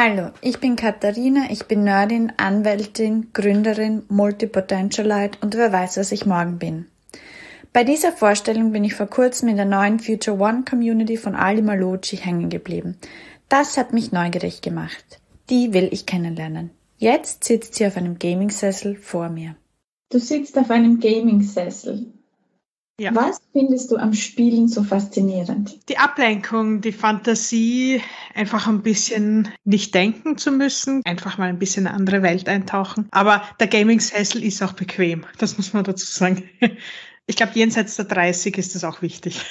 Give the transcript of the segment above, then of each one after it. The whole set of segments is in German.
Hallo, ich bin Katharina, ich bin Nerdin, Anwältin, Gründerin, Multipotentialite und wer weiß, was ich morgen bin. Bei dieser Vorstellung bin ich vor kurzem in der neuen Future One Community von Ali Malocci hängen geblieben. Das hat mich neugierig gemacht. Die will ich kennenlernen. Jetzt sitzt sie auf einem Gaming-Sessel vor mir. Du sitzt auf einem Gaming-Sessel. Ja. Was findest du am Spielen so faszinierend? Die Ablenkung, die Fantasie, einfach ein bisschen nicht denken zu müssen, einfach mal ein bisschen eine andere Welt eintauchen. Aber der Gaming-Sessel ist auch bequem, das muss man dazu sagen. Ich glaube, jenseits der 30 ist das auch wichtig.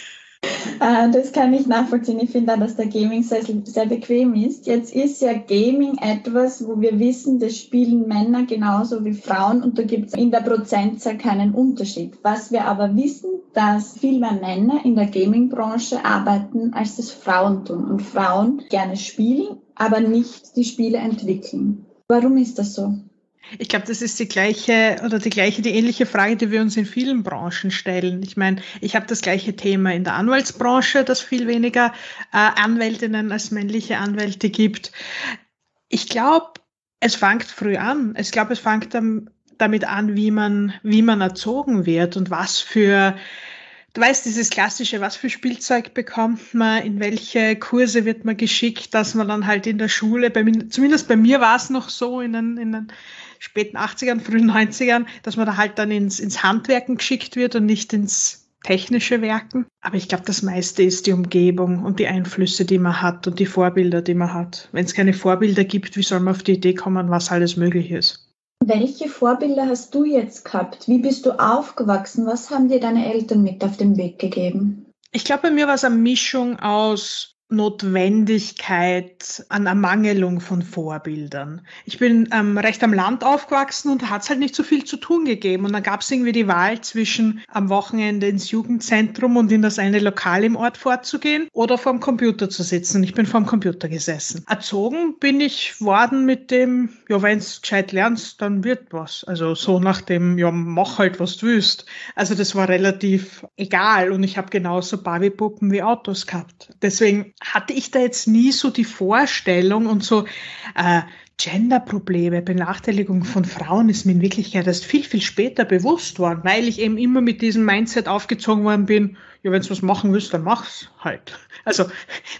Äh, das kann ich nachvollziehen. Ich finde auch, dass der Gaming-Sessel sehr bequem ist. Jetzt ist ja Gaming etwas, wo wir wissen, das spielen Männer genauso wie Frauen und da gibt es in der Prozentzahl keinen Unterschied. Was wir aber wissen, dass viel mehr Männer in der Gaming-Branche arbeiten, als das Frauen tun und Frauen gerne spielen, aber nicht die Spiele entwickeln. Warum ist das so? Ich glaube, das ist die gleiche oder die gleiche, die ähnliche Frage, die wir uns in vielen Branchen stellen. Ich meine, ich habe das gleiche Thema in der Anwaltsbranche, dass viel weniger äh, Anwältinnen als männliche Anwälte gibt. Ich glaube, es fängt früh an. Ich glaube, es fängt damit an, wie man, wie man erzogen wird und was für Du weißt, dieses klassische, was für Spielzeug bekommt man, in welche Kurse wird man geschickt, dass man dann halt in der Schule, bei zumindest bei mir war es noch so in den, in den späten 80ern, frühen 90ern, dass man da halt dann ins, ins Handwerken geschickt wird und nicht ins technische Werken. Aber ich glaube, das meiste ist die Umgebung und die Einflüsse, die man hat und die Vorbilder, die man hat. Wenn es keine Vorbilder gibt, wie soll man auf die Idee kommen, was alles möglich ist? Welche Vorbilder hast du jetzt gehabt? Wie bist du aufgewachsen? Was haben dir deine Eltern mit auf den Weg gegeben? Ich glaube, bei mir war es eine Mischung aus Notwendigkeit an Ermangelung von Vorbildern. Ich bin ähm, recht am Land aufgewachsen und hat es halt nicht so viel zu tun gegeben. Und dann gab es irgendwie die Wahl zwischen am Wochenende ins Jugendzentrum und in das eine Lokal im Ort vorzugehen oder vorm Computer zu sitzen. Ich bin vorm Computer gesessen. Erzogen bin ich worden mit dem, ja, wenn's gescheit lernst, dann wird was. Also so nach dem, ja, mach halt, was du willst. Also das war relativ egal und ich habe genauso Barbie-Puppen wie Autos gehabt. Deswegen hatte ich da jetzt nie so die Vorstellung und so äh, Gender-Probleme, Benachteiligung von Frauen ist mir in Wirklichkeit erst viel, viel später bewusst worden, weil ich eben immer mit diesem Mindset aufgezogen worden bin, ja, wenn du was machen willst, dann mach's halt. Also,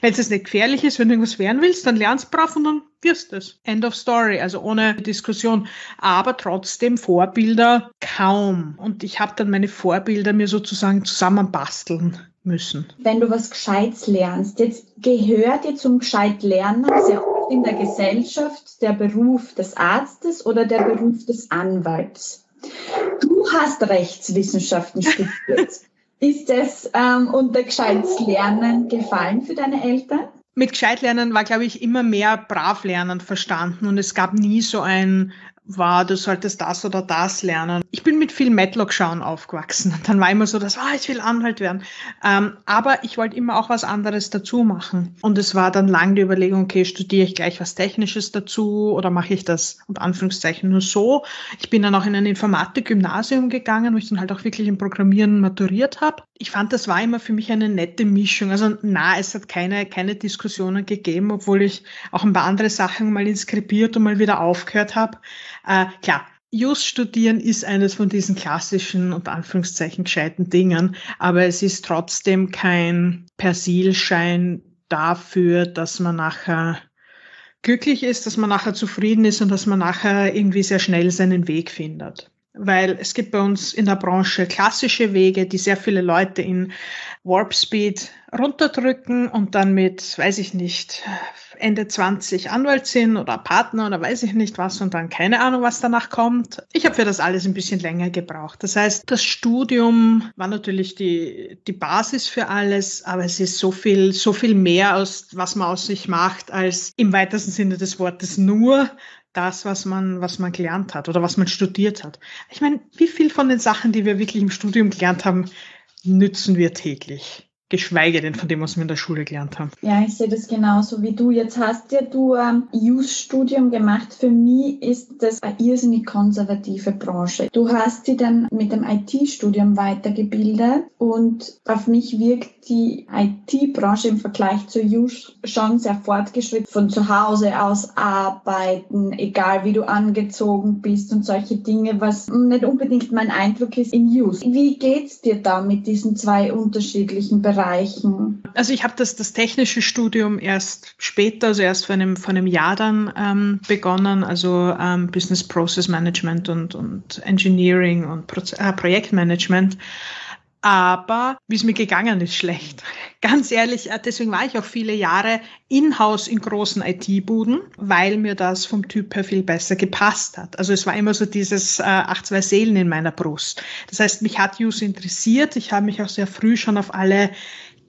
wenn es nicht gefährlich ist, wenn du irgendwas werden willst, dann lernst brav und dann wirst es. End of story, also ohne Diskussion. Aber trotzdem Vorbilder kaum. Und ich habe dann meine Vorbilder mir sozusagen zusammenbasteln müssen. Wenn du was Gescheites lernst, jetzt gehört dir zum Gescheit Lernen sehr oft in der Gesellschaft der Beruf des Arztes oder der Beruf des Anwalts. Du hast Rechtswissenschaften studiert. Ist das ähm, unter gescheites Lernen gefallen für deine Eltern? Mit gescheit lernen war, glaube ich, immer mehr brav lernen verstanden und es gab nie so ein war, du solltest das oder das lernen. Ich bin mit viel Matlock-Schauen aufgewachsen. Und dann war immer so, dass, ah, ich will Anwalt werden. Ähm, aber ich wollte immer auch was anderes dazu machen. Und es war dann lang die Überlegung, okay, studiere ich gleich was Technisches dazu oder mache ich das unter Anführungszeichen nur so? Ich bin dann auch in ein Informatik-Gymnasium gegangen, wo ich dann halt auch wirklich im Programmieren maturiert habe. Ich fand, das war immer für mich eine nette Mischung. Also na, es hat keine, keine Diskussionen gegeben, obwohl ich auch ein paar andere Sachen mal inskribiert und mal wieder aufgehört habe. Äh, klar, Just studieren ist eines von diesen klassischen und Anführungszeichen gescheiten Dingen, aber es ist trotzdem kein Persilschein dafür, dass man nachher glücklich ist, dass man nachher zufrieden ist und dass man nachher irgendwie sehr schnell seinen Weg findet. Weil es gibt bei uns in der Branche klassische Wege, die sehr viele Leute in Warp Speed runterdrücken und dann mit, weiß ich nicht, Ende 20 Anwalt sind oder Partner oder weiß ich nicht was und dann keine Ahnung, was danach kommt. Ich habe für das alles ein bisschen länger gebraucht. Das heißt, das Studium war natürlich die, die Basis für alles, aber es ist so viel, so viel mehr aus, was man aus sich macht, als im weitesten Sinne des Wortes nur das, was man, was man gelernt hat oder was man studiert hat. Ich meine, wie viel von den Sachen, die wir wirklich im Studium gelernt haben, nützen wir täglich? Geschweige denn von dem, was wir in der Schule gelernt haben. Ja, ich sehe das genauso wie du. Jetzt hast ja du ein Use-Studium gemacht. Für mich ist das eine irrsinnig konservative Branche. Du hast dich dann mit dem IT-Studium weitergebildet und auf mich wirkt die IT-Branche im Vergleich zur Use schon sehr fortgeschritten. Von zu Hause aus arbeiten, egal wie du angezogen bist und solche Dinge, was nicht unbedingt mein Eindruck ist in Use. Wie geht's dir da mit diesen zwei unterschiedlichen Bereichen? Bereichen? Also ich habe das, das technische Studium erst später, also erst vor einem, vor einem Jahr dann ähm, begonnen, also ähm, Business Process Management und, und Engineering und Pro äh, Projektmanagement. Aber wie es mir gegangen ist, schlecht. Ganz ehrlich, äh, deswegen war ich auch viele Jahre in-house in großen IT-Buden, weil mir das vom Typ her viel besser gepasst hat. Also es war immer so dieses äh, ach zwei Seelen in meiner Brust. Das heißt, mich hat Use interessiert. Ich habe mich auch sehr früh schon auf alle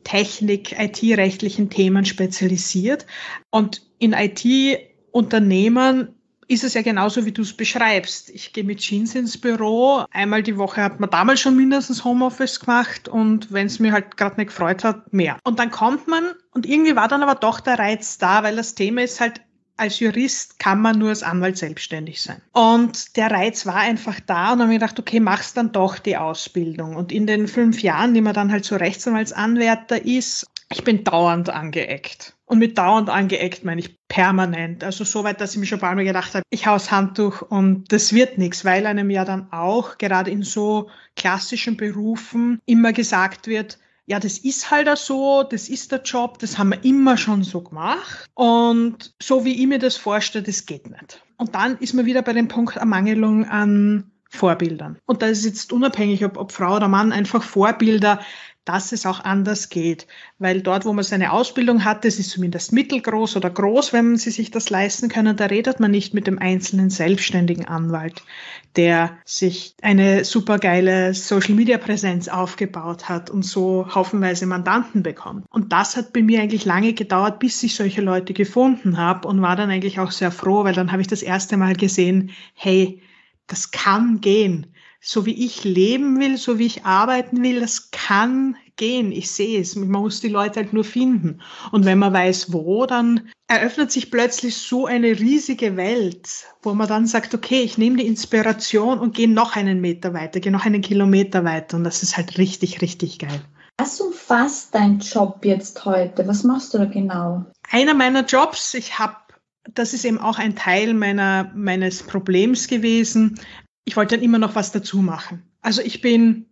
Technik, IT-rechtlichen Themen spezialisiert. Und in IT-Unternehmen ist es ja genauso, wie du es beschreibst. Ich gehe mit Jeans ins Büro. Einmal die Woche hat man damals schon mindestens Homeoffice gemacht und wenn es mir halt gerade nicht gefreut hat, mehr. Und dann kommt man und irgendwie war dann aber doch der Reiz da, weil das Thema ist halt, als Jurist kann man nur als Anwalt selbstständig sein. Und der Reiz war einfach da und dann habe ich gedacht, okay, machst dann doch die Ausbildung. Und in den fünf Jahren, die man dann halt so Rechtsanwaltsanwärter ist, ich bin dauernd angeeckt. Und mit dauernd angeeckt meine ich permanent. Also so weit, dass ich mir schon ein paar Mal gedacht habe, ich hau's Handtuch und das wird nichts, weil einem ja dann auch, gerade in so klassischen Berufen, immer gesagt wird, ja, das ist halt auch so, das ist der Job, das haben wir immer schon so gemacht. Und so wie ich mir das vorstelle, das geht nicht. Und dann ist man wieder bei dem Punkt Ermangelung an Vorbildern. Und da ist jetzt unabhängig, ob, ob Frau oder Mann, einfach Vorbilder, dass es auch anders geht. Weil dort, wo man seine Ausbildung hat, das ist zumindest mittelgroß oder groß, wenn sie sich das leisten können, da redet man nicht mit dem einzelnen selbstständigen Anwalt, der sich eine supergeile Social-Media-Präsenz aufgebaut hat und so haufenweise Mandanten bekommt. Und das hat bei mir eigentlich lange gedauert, bis ich solche Leute gefunden habe und war dann eigentlich auch sehr froh, weil dann habe ich das erste Mal gesehen, hey, das kann gehen so wie ich leben will, so wie ich arbeiten will, das kann gehen. Ich sehe es. Man muss die Leute halt nur finden. Und wenn man weiß, wo, dann eröffnet sich plötzlich so eine riesige Welt, wo man dann sagt, okay, ich nehme die Inspiration und gehe noch einen Meter weiter, gehe noch einen Kilometer weiter. Und das ist halt richtig, richtig geil. Was umfasst dein Job jetzt heute? Was machst du da genau? Einer meiner Jobs, ich habe das ist eben auch ein Teil meiner, meines Problems gewesen ich wollte dann immer noch was dazu machen. Also ich bin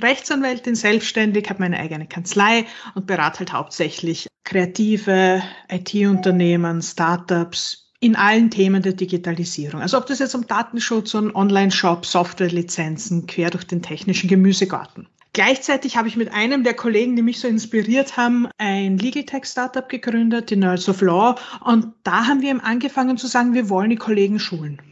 Rechtsanwältin, selbstständig, habe meine eigene Kanzlei und berate halt hauptsächlich kreative IT-Unternehmen, Startups in allen Themen der Digitalisierung. Also ob das jetzt um Datenschutz und Online-Shop, Softwarelizenzen, quer durch den technischen Gemüsegarten. Gleichzeitig habe ich mit einem der Kollegen, die mich so inspiriert haben, ein Legal Tech Startup gegründet, die Nerds of Law. Und da haben wir ihm angefangen zu sagen, wir wollen die Kollegen schulen.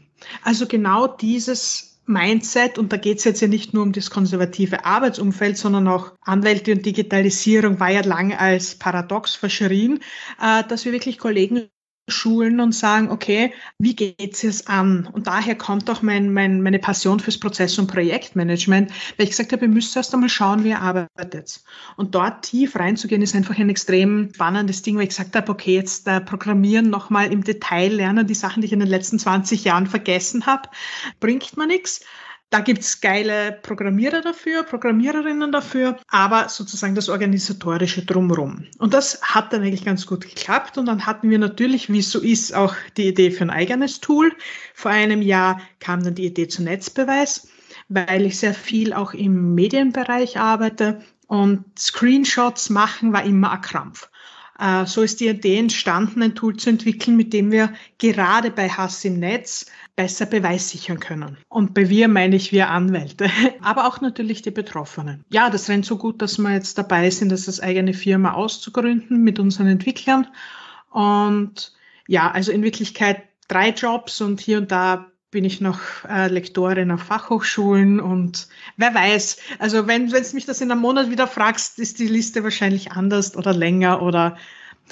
Also genau dieses Mindset, und da geht es jetzt ja nicht nur um das konservative Arbeitsumfeld, sondern auch Anwälte und Digitalisierung war ja lange als paradox verschrien, äh, dass wir wirklich Kollegen schulen und sagen, okay, wie geht's es an? Und daher kommt auch mein, mein, meine Passion fürs Prozess- und Projektmanagement, weil ich gesagt habe, ihr müsst erst einmal schauen, wie ihr arbeitet. Und dort tief reinzugehen, ist einfach ein extrem spannendes Ding, weil ich gesagt habe, okay, jetzt äh, programmieren nochmal im Detail lernen, die Sachen, die ich in den letzten 20 Jahren vergessen habe, bringt mir nichts. Da gibt's geile Programmierer dafür, Programmiererinnen dafür, aber sozusagen das organisatorische drumherum. Und das hat dann eigentlich ganz gut geklappt. Und dann hatten wir natürlich, wie es so ist, auch die Idee für ein eigenes Tool. Vor einem Jahr kam dann die Idee zu Netzbeweis, weil ich sehr viel auch im Medienbereich arbeite und Screenshots machen war immer ein Krampf. Äh, so ist die Idee entstanden, ein Tool zu entwickeln, mit dem wir gerade bei Hass im Netz besser beweissichern können. Und bei wir meine ich wir Anwälte, aber auch natürlich die Betroffenen. Ja, das rennt so gut, dass wir jetzt dabei sind, das als eigene Firma auszugründen mit unseren Entwicklern. Und ja, also in Wirklichkeit drei Jobs und hier und da bin ich noch äh, Lektorin auf Fachhochschulen und wer weiß, also wenn wenn du mich das in einem Monat wieder fragst, ist die Liste wahrscheinlich anders oder länger oder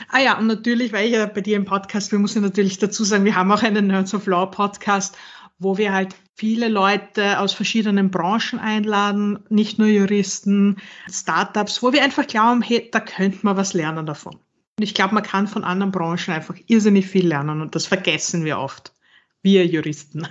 Ah ja, und natürlich, weil ich ja bei dir im Podcast bin, muss ich natürlich dazu sagen, wir haben auch einen Nerds of Law Podcast wo wir halt viele Leute aus verschiedenen Branchen einladen, nicht nur Juristen, Startups, wo wir einfach glauben, hey, da könnte man was lernen davon. Und ich glaube, man kann von anderen Branchen einfach irrsinnig viel lernen und das vergessen wir oft, wir Juristen.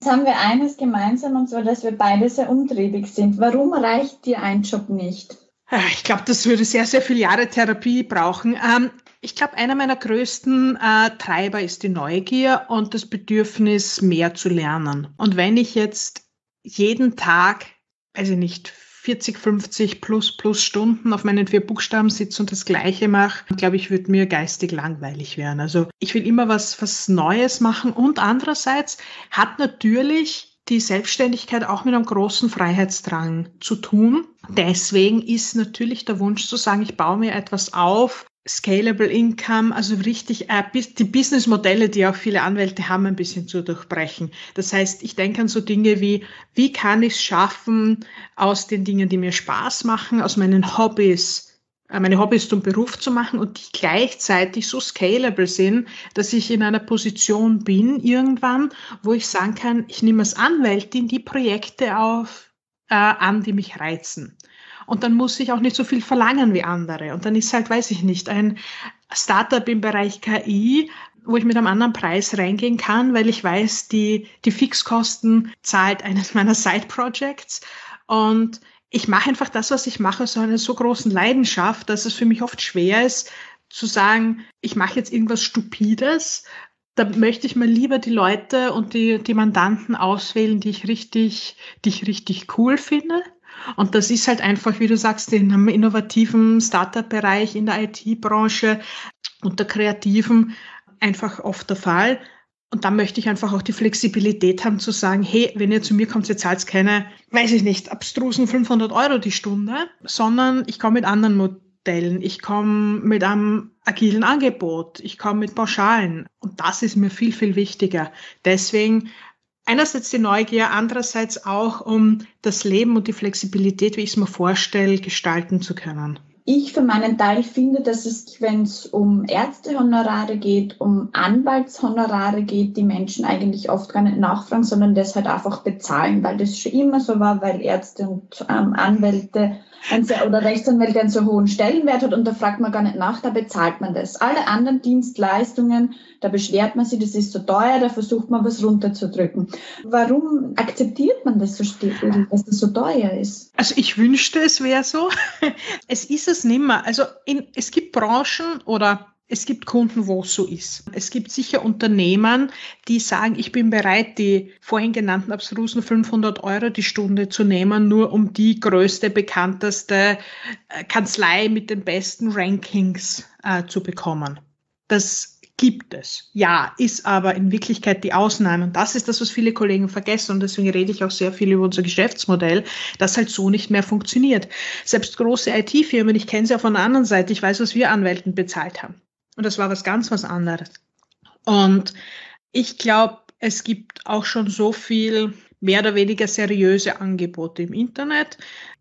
Jetzt haben wir eines gemeinsam und zwar, dass wir beide sehr umtriebig sind. Warum reicht dir ein Job nicht? Ich glaube, das würde sehr, sehr viele Jahre Therapie brauchen. Ähm, ich glaube, einer meiner größten äh, Treiber ist die Neugier und das Bedürfnis, mehr zu lernen. Und wenn ich jetzt jeden Tag, weiß ich nicht, 40, 50 plus plus Stunden auf meinen vier Buchstaben sitze und das Gleiche mache, glaube ich, würde mir geistig langweilig werden. Also ich will immer was, was Neues machen und andererseits hat natürlich die Selbstständigkeit auch mit einem großen Freiheitsdrang zu tun. Deswegen ist natürlich der Wunsch zu sagen, ich baue mir etwas auf, Scalable Income, also richtig äh, die Businessmodelle, die auch viele Anwälte haben, ein bisschen zu durchbrechen. Das heißt, ich denke an so Dinge wie, wie kann ich es schaffen, aus den Dingen, die mir Spaß machen, aus meinen Hobbys, meine Hobbys zum Beruf zu machen und die gleichzeitig so scalable sind, dass ich in einer Position bin irgendwann, wo ich sagen kann, ich nehme als Anwältin die Projekte auf, äh, an, die mich reizen. Und dann muss ich auch nicht so viel verlangen wie andere. Und dann ist halt, weiß ich nicht, ein Startup im Bereich KI, wo ich mit einem anderen Preis reingehen kann, weil ich weiß, die, die Fixkosten zahlt eines meiner Side-Projects. Und ich mache einfach das, was ich mache, so einer so großen Leidenschaft, dass es für mich oft schwer ist, zu sagen, ich mache jetzt irgendwas Stupides. Da möchte ich mal lieber die Leute und die, die Mandanten auswählen, die ich richtig, die ich richtig cool finde und das ist halt einfach, wie du sagst, in einem innovativen Startup-Bereich, in der IT-Branche und der Kreativen einfach oft der Fall. Und da möchte ich einfach auch die Flexibilität haben zu sagen, hey, wenn ihr zu mir kommt, ihr zahlt keine, weiß ich nicht, abstrusen 500 Euro die Stunde, sondern ich komme mit anderen Modellen. Ich komme mit einem agilen Angebot. Ich komme mit Pauschalen. Und das ist mir viel, viel wichtiger. Deswegen einerseits die Neugier, andererseits auch, um das Leben und die Flexibilität, wie ich es mir vorstelle, gestalten zu können. Ich für meinen Teil finde, dass es, wenn es um Ärztehonorare geht, um Anwaltshonorare geht, die Menschen eigentlich oft gar nicht nachfragen, sondern das halt einfach bezahlen, weil das schon immer so war, weil Ärzte und ähm, Anwälte oder Rechtsanwälte einen so hohen Stellenwert hat und da fragt man gar nicht nach, da bezahlt man das. Alle anderen Dienstleistungen, da beschwert man sich, das ist so teuer, da versucht man was runterzudrücken. Warum akzeptiert man das so stiefel, dass das so teuer ist? Also ich wünschte, es wäre so. Es ist es nimmer. Also in, es gibt Branchen oder es gibt Kunden, wo es so ist. Es gibt sicher Unternehmen, die sagen, ich bin bereit, die vorhin genannten abstrusen 500 Euro die Stunde zu nehmen, nur um die größte, bekannteste äh, Kanzlei mit den besten Rankings äh, zu bekommen. Das gibt es. Ja, ist aber in Wirklichkeit die Ausnahme. Und das ist das, was viele Kollegen vergessen. Und deswegen rede ich auch sehr viel über unser Geschäftsmodell, das halt so nicht mehr funktioniert. Selbst große IT-Firmen, ich kenne sie von der anderen Seite, ich weiß, was wir Anwälten bezahlt haben. Und das war was ganz was anderes. Und ich glaube, es gibt auch schon so viel mehr oder weniger seriöse Angebote im Internet,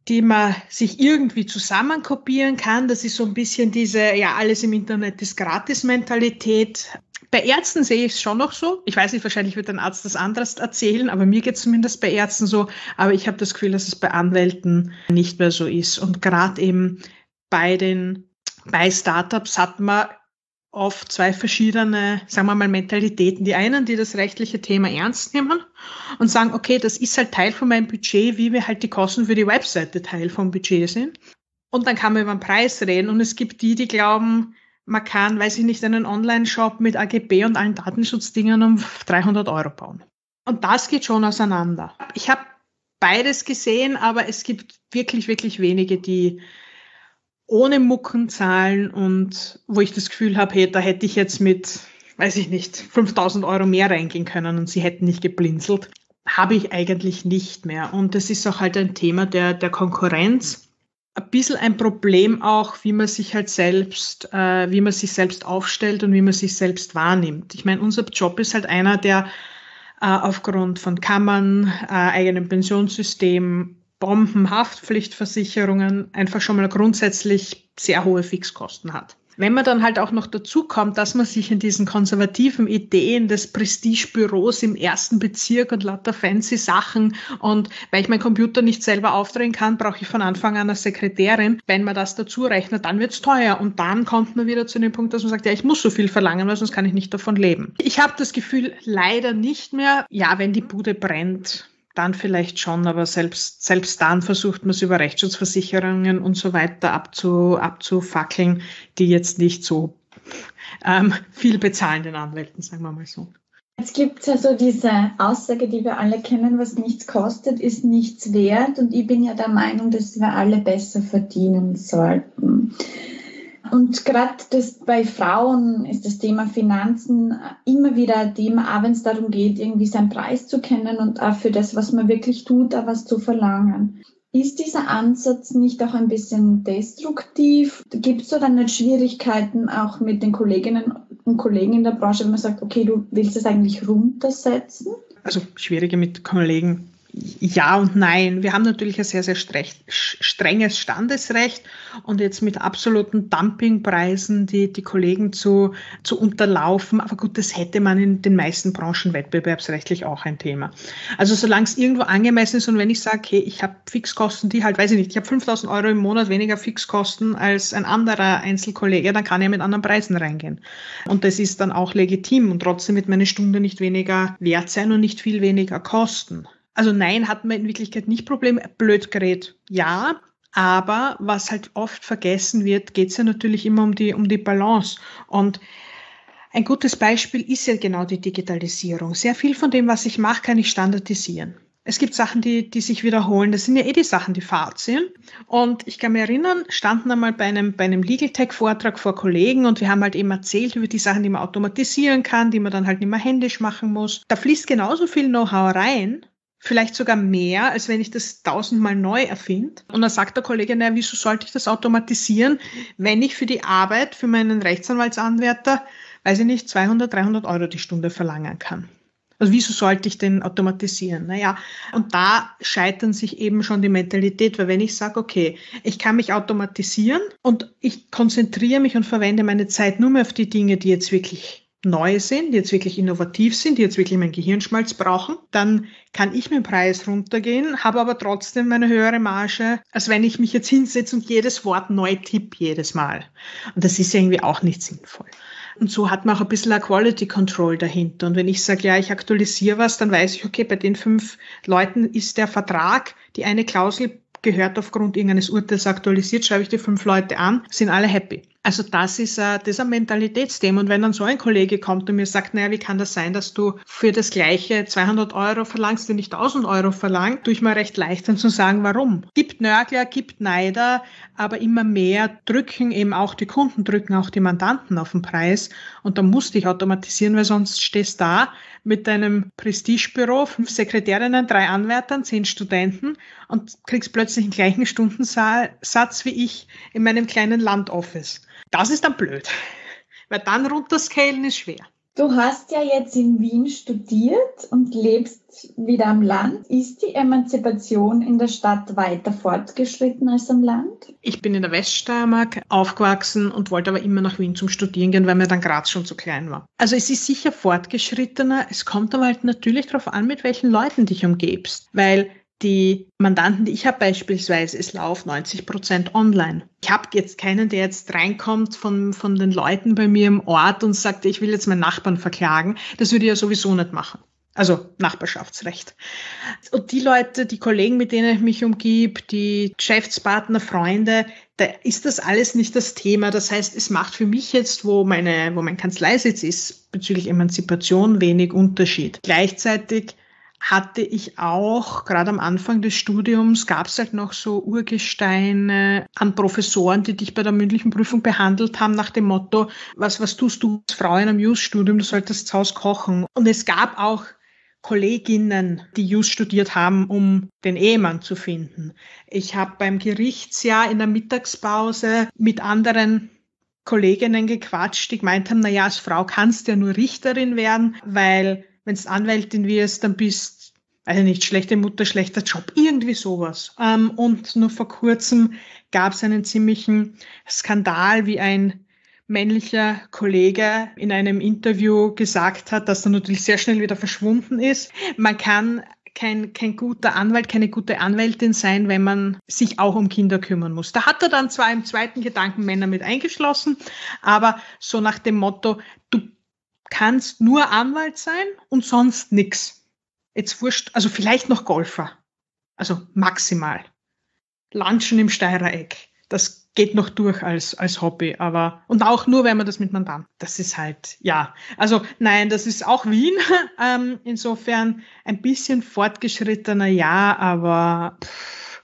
die man sich irgendwie zusammenkopieren kann. Das ist so ein bisschen diese, ja, alles im Internet ist Gratis-Mentalität. Bei Ärzten sehe ich es schon noch so. Ich weiß nicht, wahrscheinlich wird ein Arzt das anderes erzählen, aber mir geht es zumindest bei Ärzten so. Aber ich habe das Gefühl, dass es bei Anwälten nicht mehr so ist. Und gerade eben bei den bei Startups hat man auf zwei verschiedene, sagen wir mal, Mentalitäten. Die einen, die das rechtliche Thema ernst nehmen und sagen, okay, das ist halt Teil von meinem Budget, wie wir halt die Kosten für die Webseite Teil vom Budget sind. Und dann kann man über den Preis reden. Und es gibt die, die glauben, man kann, weiß ich nicht, einen Online-Shop mit AGB und allen Datenschutzdingen um 300 Euro bauen. Und das geht schon auseinander. Ich habe beides gesehen, aber es gibt wirklich, wirklich wenige, die ohne Mucken zahlen und wo ich das Gefühl habe, hey, da hätte ich jetzt mit, weiß ich nicht, 5000 Euro mehr reingehen können und sie hätten nicht geblinzelt, habe ich eigentlich nicht mehr. Und das ist auch halt ein Thema der, der Konkurrenz. Ein bisschen ein Problem auch, wie man sich halt selbst, äh, wie man sich selbst aufstellt und wie man sich selbst wahrnimmt. Ich meine, unser Job ist halt einer, der äh, aufgrund von Kammern, äh, eigenem Pensionssystem Bombenhaftpflichtversicherungen einfach schon mal grundsätzlich sehr hohe Fixkosten hat. Wenn man dann halt auch noch dazu kommt, dass man sich in diesen konservativen Ideen des Prestigebüros im ersten Bezirk und lauter fancy Sachen und weil ich meinen Computer nicht selber aufdrehen kann, brauche ich von Anfang an eine Sekretärin. Wenn man das dazu rechnet, dann wird's teuer und dann kommt man wieder zu dem Punkt, dass man sagt, ja, ich muss so viel verlangen, weil sonst kann ich nicht davon leben. Ich habe das Gefühl, leider nicht mehr. Ja, wenn die Bude brennt, dann vielleicht schon, aber selbst, selbst dann versucht man es über Rechtsschutzversicherungen und so weiter abzu, abzufackeln, die jetzt nicht so ähm, viel bezahlen den Anwälten, sagen wir mal so. Es gibt ja so diese Aussage, die wir alle kennen, was nichts kostet, ist nichts wert. Und ich bin ja der Meinung, dass wir alle besser verdienen sollten. Und gerade das bei Frauen ist das Thema Finanzen immer wieder ein Thema, auch wenn es darum geht, irgendwie seinen Preis zu kennen und auch für das, was man wirklich tut, auch was zu verlangen. Ist dieser Ansatz nicht auch ein bisschen destruktiv? Gibt es da dann nicht Schwierigkeiten auch mit den Kolleginnen und Kollegen in der Branche, wenn man sagt, okay, du willst es eigentlich runtersetzen? Also schwierige mit Kollegen ja und nein. Wir haben natürlich ein sehr, sehr strenges Standesrecht und jetzt mit absoluten Dumpingpreisen die, die Kollegen zu, zu unterlaufen. Aber gut, das hätte man in den meisten Branchen wettbewerbsrechtlich auch ein Thema. Also solange es irgendwo angemessen ist und wenn ich sage, okay, ich habe Fixkosten, die halt, weiß ich nicht, ich habe 5000 Euro im Monat weniger Fixkosten als ein anderer Einzelkollege, dann kann ich mit anderen Preisen reingehen. Und das ist dann auch legitim und trotzdem wird meine Stunde nicht weniger wert sein und nicht viel weniger kosten. Also nein, hat man in Wirklichkeit nicht Problem. Blödgerät, ja. Aber was halt oft vergessen wird, geht es ja natürlich immer um die, um die Balance. Und ein gutes Beispiel ist ja genau die Digitalisierung. Sehr viel von dem, was ich mache, kann ich standardisieren. Es gibt Sachen, die, die sich wiederholen. Das sind ja eh die Sachen, die Fahrt sind. Und ich kann mich erinnern, standen einmal bei einem, bei einem Legal Tech Vortrag vor Kollegen und wir haben halt eben erzählt über die Sachen, die man automatisieren kann, die man dann halt nicht mehr händisch machen muss. Da fließt genauso viel Know-how rein, vielleicht sogar mehr, als wenn ich das tausendmal neu erfinde. Und dann sagt der Kollege, naja, wieso sollte ich das automatisieren, wenn ich für die Arbeit, für meinen Rechtsanwaltsanwärter, weiß ich nicht, 200, 300 Euro die Stunde verlangen kann. Also wieso sollte ich den automatisieren? Naja, und da scheitern sich eben schon die Mentalität, weil wenn ich sage, okay, ich kann mich automatisieren und ich konzentriere mich und verwende meine Zeit nur mehr auf die Dinge, die jetzt wirklich neu sind, die jetzt wirklich innovativ sind, die jetzt wirklich mein Gehirnschmalz brauchen, dann kann ich mit dem Preis runtergehen, habe aber trotzdem eine höhere Marge, als wenn ich mich jetzt hinsetze und jedes Wort neu tippe jedes Mal. Und das ist irgendwie auch nicht sinnvoll. Und so hat man auch ein bisschen ein Quality Control dahinter. Und wenn ich sage, ja, ich aktualisiere was, dann weiß ich, okay, bei den fünf Leuten ist der Vertrag, die eine Klausel gehört aufgrund irgendeines Urteils aktualisiert, schreibe ich die fünf Leute an, sind alle happy. Also das ist, ein, das ist ein Mentalitätsthema. Und wenn dann so ein Kollege kommt und mir sagt, naja, wie kann das sein, dass du für das Gleiche 200 Euro verlangst und nicht 1000 Euro verlangst, tue ich mir recht leicht dann zu sagen, warum. Gibt Nörgler, gibt Neider, aber immer mehr drücken eben auch die Kunden, drücken auch die Mandanten auf den Preis. Und da musst du dich automatisieren, weil sonst stehst du da mit deinem Prestigebüro, fünf Sekretärinnen, drei Anwärtern, zehn Studenten und kriegst plötzlich den gleichen Stundensatz wie ich in meinem kleinen Landoffice. Das ist dann blöd, weil dann runterscalen ist schwer. Du hast ja jetzt in Wien studiert und lebst wieder am Land. Ist die Emanzipation in der Stadt weiter fortgeschritten als am Land? Ich bin in der Weststeiermark aufgewachsen und wollte aber immer nach Wien zum Studieren gehen, weil mir dann Graz schon zu klein war. Also es ist sicher fortgeschrittener. Es kommt aber halt natürlich darauf an, mit welchen Leuten dich umgebst. Weil die Mandanten, die ich habe beispielsweise, es laufen 90 Prozent online. Ich habe jetzt keinen, der jetzt reinkommt von, von den Leuten bei mir im Ort und sagt, ich will jetzt meinen Nachbarn verklagen. Das würde ich ja sowieso nicht machen. Also Nachbarschaftsrecht. Und die Leute, die Kollegen, mit denen ich mich umgib, die Geschäftspartner, Freunde, da ist das alles nicht das Thema. Das heißt, es macht für mich jetzt, wo meine, wo mein Kanzleisitz ist, bezüglich Emanzipation wenig Unterschied. Gleichzeitig hatte ich auch, gerade am Anfang des Studiums, gab es halt noch so Urgesteine an Professoren, die dich bei der mündlichen Prüfung behandelt haben, nach dem Motto, was, was tust du als Frau in einem Jus-Studium, du solltest zu Hause kochen. Und es gab auch Kolleginnen, die Jus studiert haben, um den Ehemann zu finden. Ich habe beim Gerichtsjahr in der Mittagspause mit anderen Kolleginnen gequatscht, die gemeint haben, na ja, als Frau kannst du ja nur Richterin werden, weil wenn du Anwältin wirst, dann bist, also nicht schlechte Mutter, schlechter Job, irgendwie sowas. Ähm, und nur vor kurzem gab es einen ziemlichen Skandal, wie ein männlicher Kollege in einem Interview gesagt hat, dass er natürlich sehr schnell wieder verschwunden ist. Man kann kein, kein guter Anwalt, keine gute Anwältin sein, wenn man sich auch um Kinder kümmern muss. Da hat er dann zwar im zweiten Gedanken Männer mit eingeschlossen, aber so nach dem Motto, du kannst nur Anwalt sein und sonst nix. Jetzt wurscht, also vielleicht noch Golfer. Also maximal. Lunchen im Steirereck. Das geht noch durch als, als Hobby, aber, und auch nur, wenn man das mit Mandanten. Das ist halt, ja. Also, nein, das ist auch Wien. Ähm, insofern ein bisschen fortgeschrittener, ja, aber pff,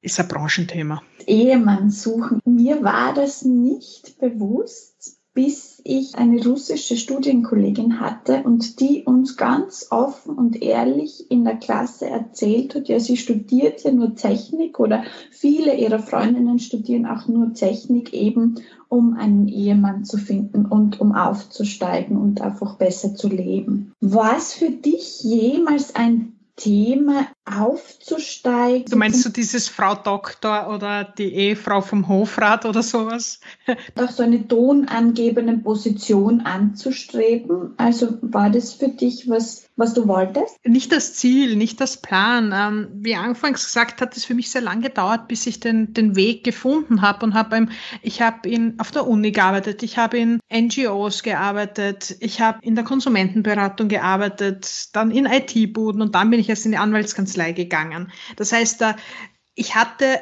ist ein Branchenthema. Ehemann suchen. Mir war das nicht bewusst, bis ich eine russische Studienkollegin hatte und die uns ganz offen und ehrlich in der Klasse erzählt hat, ja, sie studiert ja nur Technik oder viele ihrer Freundinnen studieren auch nur Technik eben, um einen Ehemann zu finden und um aufzusteigen und einfach besser zu leben. War es für dich jemals ein Thema aufzusteigen. Du meinst so dieses Frau Doktor oder die Ehefrau vom Hofrat oder sowas? Auch so eine tonangebende Position anzustreben. Also war das für dich was, was du wolltest? Nicht das Ziel, nicht das Plan. Ähm, wie anfangs gesagt, hat es für mich sehr lange gedauert, bis ich den, den Weg gefunden habe und habe ich habe in auf der Uni gearbeitet, ich habe in NGOs gearbeitet, ich habe in der Konsumentenberatung gearbeitet, dann in IT-Buden und dann bin ich erst in die Anwaltskanzlei Kanzlei gegangen. Das heißt, ich hatte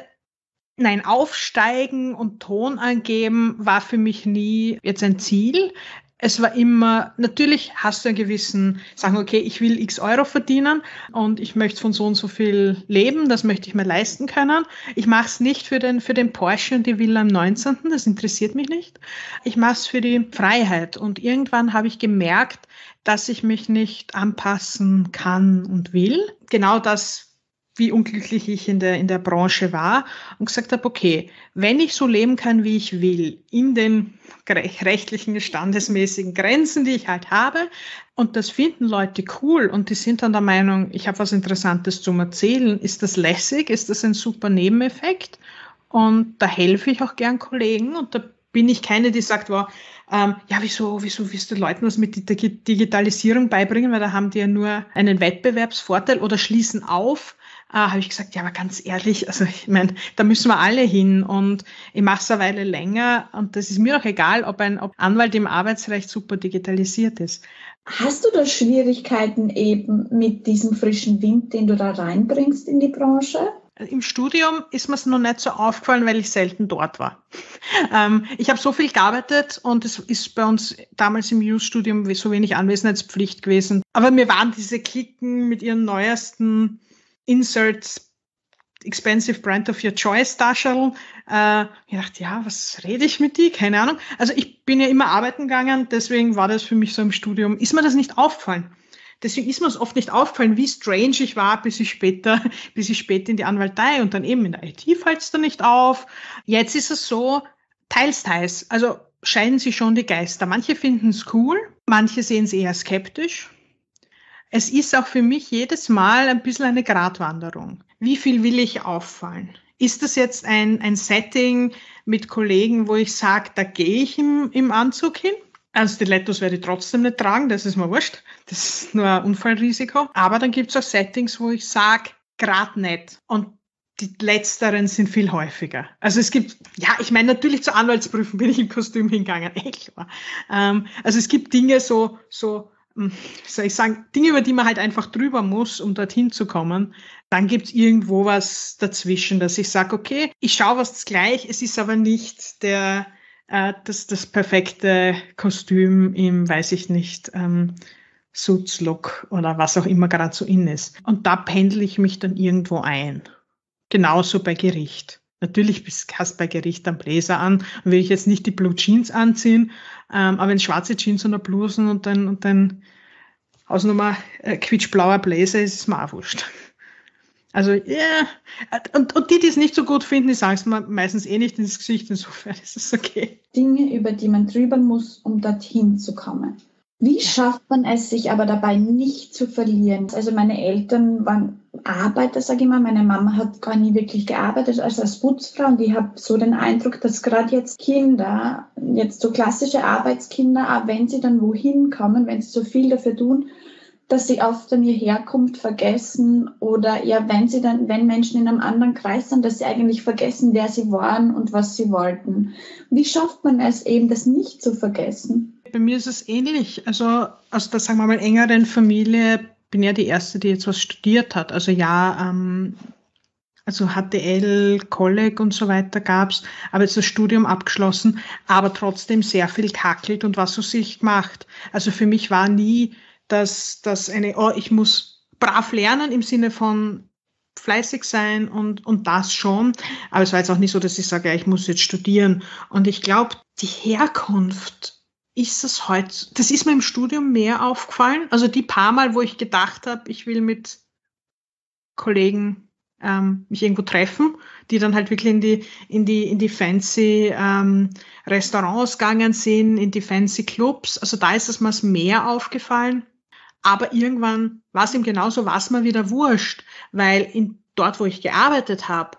Nein, aufsteigen und Ton angeben war für mich nie jetzt ein Ziel. Es war immer, natürlich hast du einen gewissen, sagen, okay, ich will x Euro verdienen und ich möchte von so und so viel leben, das möchte ich mir leisten können. Ich mache es nicht für den, für den Porsche und die Villa am 19., das interessiert mich nicht. Ich mache es für die Freiheit und irgendwann habe ich gemerkt, dass ich mich nicht anpassen kann und will. Genau das wie unglücklich ich in der, in der Branche war und gesagt habe, okay, wenn ich so leben kann, wie ich will, in den rechtlichen, standesmäßigen Grenzen, die ich halt habe, und das finden Leute cool und die sind dann der Meinung, ich habe was Interessantes zum Erzählen, ist das lässig, ist das ein super Nebeneffekt? Und da helfe ich auch gern Kollegen und da bin ich keine, die sagt, wow, ähm, ja, wieso, wieso willst du Leuten was mit Digitalisierung beibringen, weil da haben die ja nur einen Wettbewerbsvorteil oder schließen auf. Äh, habe ich gesagt, ja, aber ganz ehrlich, also ich meine, da müssen wir alle hin und ich mache es eine Weile länger und das ist mir auch egal, ob ein ob Anwalt im Arbeitsrecht super digitalisiert ist. Hast du da Schwierigkeiten eben mit diesem frischen Wind, den du da reinbringst in die Branche? Im Studium ist mir es noch nicht so aufgefallen, weil ich selten dort war. Ähm, ich habe so viel gearbeitet und es ist bei uns damals im Youth-Studium so wenig Anwesenheitspflicht gewesen. Aber mir waren diese Klicken mit ihren neuesten Inserts Expensive Brand of Your Choice Darstellung. Äh, ich dachte, ja, was rede ich mit die? Keine Ahnung. Also ich bin ja immer arbeiten gegangen, deswegen war das für mich so im Studium. Ist mir das nicht aufgefallen? Deswegen ist mir es oft nicht aufgefallen, wie strange ich war, bis ich später, bis ich später in die Anwaltei und dann eben in der IT fällt es da nicht auf. Jetzt ist es so, teils, teils. Also scheiden sich schon die Geister. Manche finden es cool, manche sehen es eher skeptisch. Es ist auch für mich jedes Mal ein bisschen eine Gratwanderung. Wie viel will ich auffallen? Ist das jetzt ein, ein Setting mit Kollegen, wo ich sage, da gehe ich im, im Anzug hin? Also Stilettos werde ich trotzdem nicht tragen, das ist mir wurscht. Das ist nur ein Unfallrisiko. Aber dann gibt es auch Settings, wo ich sage, grad nicht. Und die letzteren sind viel häufiger. Also es gibt, ja, ich meine, natürlich zur Anwaltsprüfung bin ich im Kostüm hingegangen, echt klar. Ähm, also es gibt Dinge so, so, hm, wie soll ich sagen, Dinge, über die man halt einfach drüber muss, um dorthin zu kommen. Dann gibt's irgendwo was dazwischen, dass ich sage, okay, ich schaue was gleich, es ist aber nicht der, äh, das, das perfekte Kostüm im, weiß ich nicht, ähm, Suits-Look oder was auch immer gerade so in ist. Und da pendle ich mich dann irgendwo ein. Genauso bei Gericht. Natürlich hast bei Gericht am Bläser an und will ich jetzt nicht die Blue Jeans anziehen, ähm, aber wenn schwarze Jeans und eine Blusen und dann, und dann Hausnummer äh, quietschblauer Bläser ist es mir auch wurscht. Also, ja. Yeah. Und, und die, die es nicht so gut finden, die sagen es mir meistens eh nicht ins Gesicht, insofern ist es okay. Dinge, über die man drüber muss, um dorthin zu kommen. Wie schafft man es, sich aber dabei nicht zu verlieren? Also meine Eltern waren Arbeiter, sage ich mal. Meine Mama hat gar nie wirklich gearbeitet also als Putzfrau und ich habe so den Eindruck, dass gerade jetzt Kinder, jetzt so klassische Arbeitskinder, auch wenn sie dann wohin kommen, wenn sie so viel dafür tun, dass sie oft dann ihre Herkunft vergessen oder ja, wenn sie dann, wenn Menschen in einem anderen Kreis sind, dass sie eigentlich vergessen, wer sie waren und was sie wollten. Wie schafft man es eben, das nicht zu vergessen? Bei mir ist es ähnlich. Also aus der, sagen wir mal, engeren Familie bin ja die Erste, die jetzt was studiert hat. Also ja, ähm, also HTL, Kolleg und so weiter gab's, aber jetzt das Studium abgeschlossen, aber trotzdem sehr viel kackelt und was so sich gemacht. Also für mich war nie dass, dass eine, oh, ich muss brav lernen im Sinne von fleißig sein und, und das schon. Aber es war jetzt auch nicht so, dass ich sage, ja, ich muss jetzt studieren. Und ich glaube, die Herkunft ist es heute, das ist mir im Studium mehr aufgefallen. Also die paar Mal, wo ich gedacht habe, ich will mit Kollegen ähm, mich irgendwo treffen, die dann halt wirklich in die, in die, in die fancy ähm, Restaurants gegangen sind, in die fancy Clubs. Also da ist es mir mehr aufgefallen. Aber irgendwann war es ihm genauso, war es mir wieder wurscht, weil in, dort, wo ich gearbeitet habe,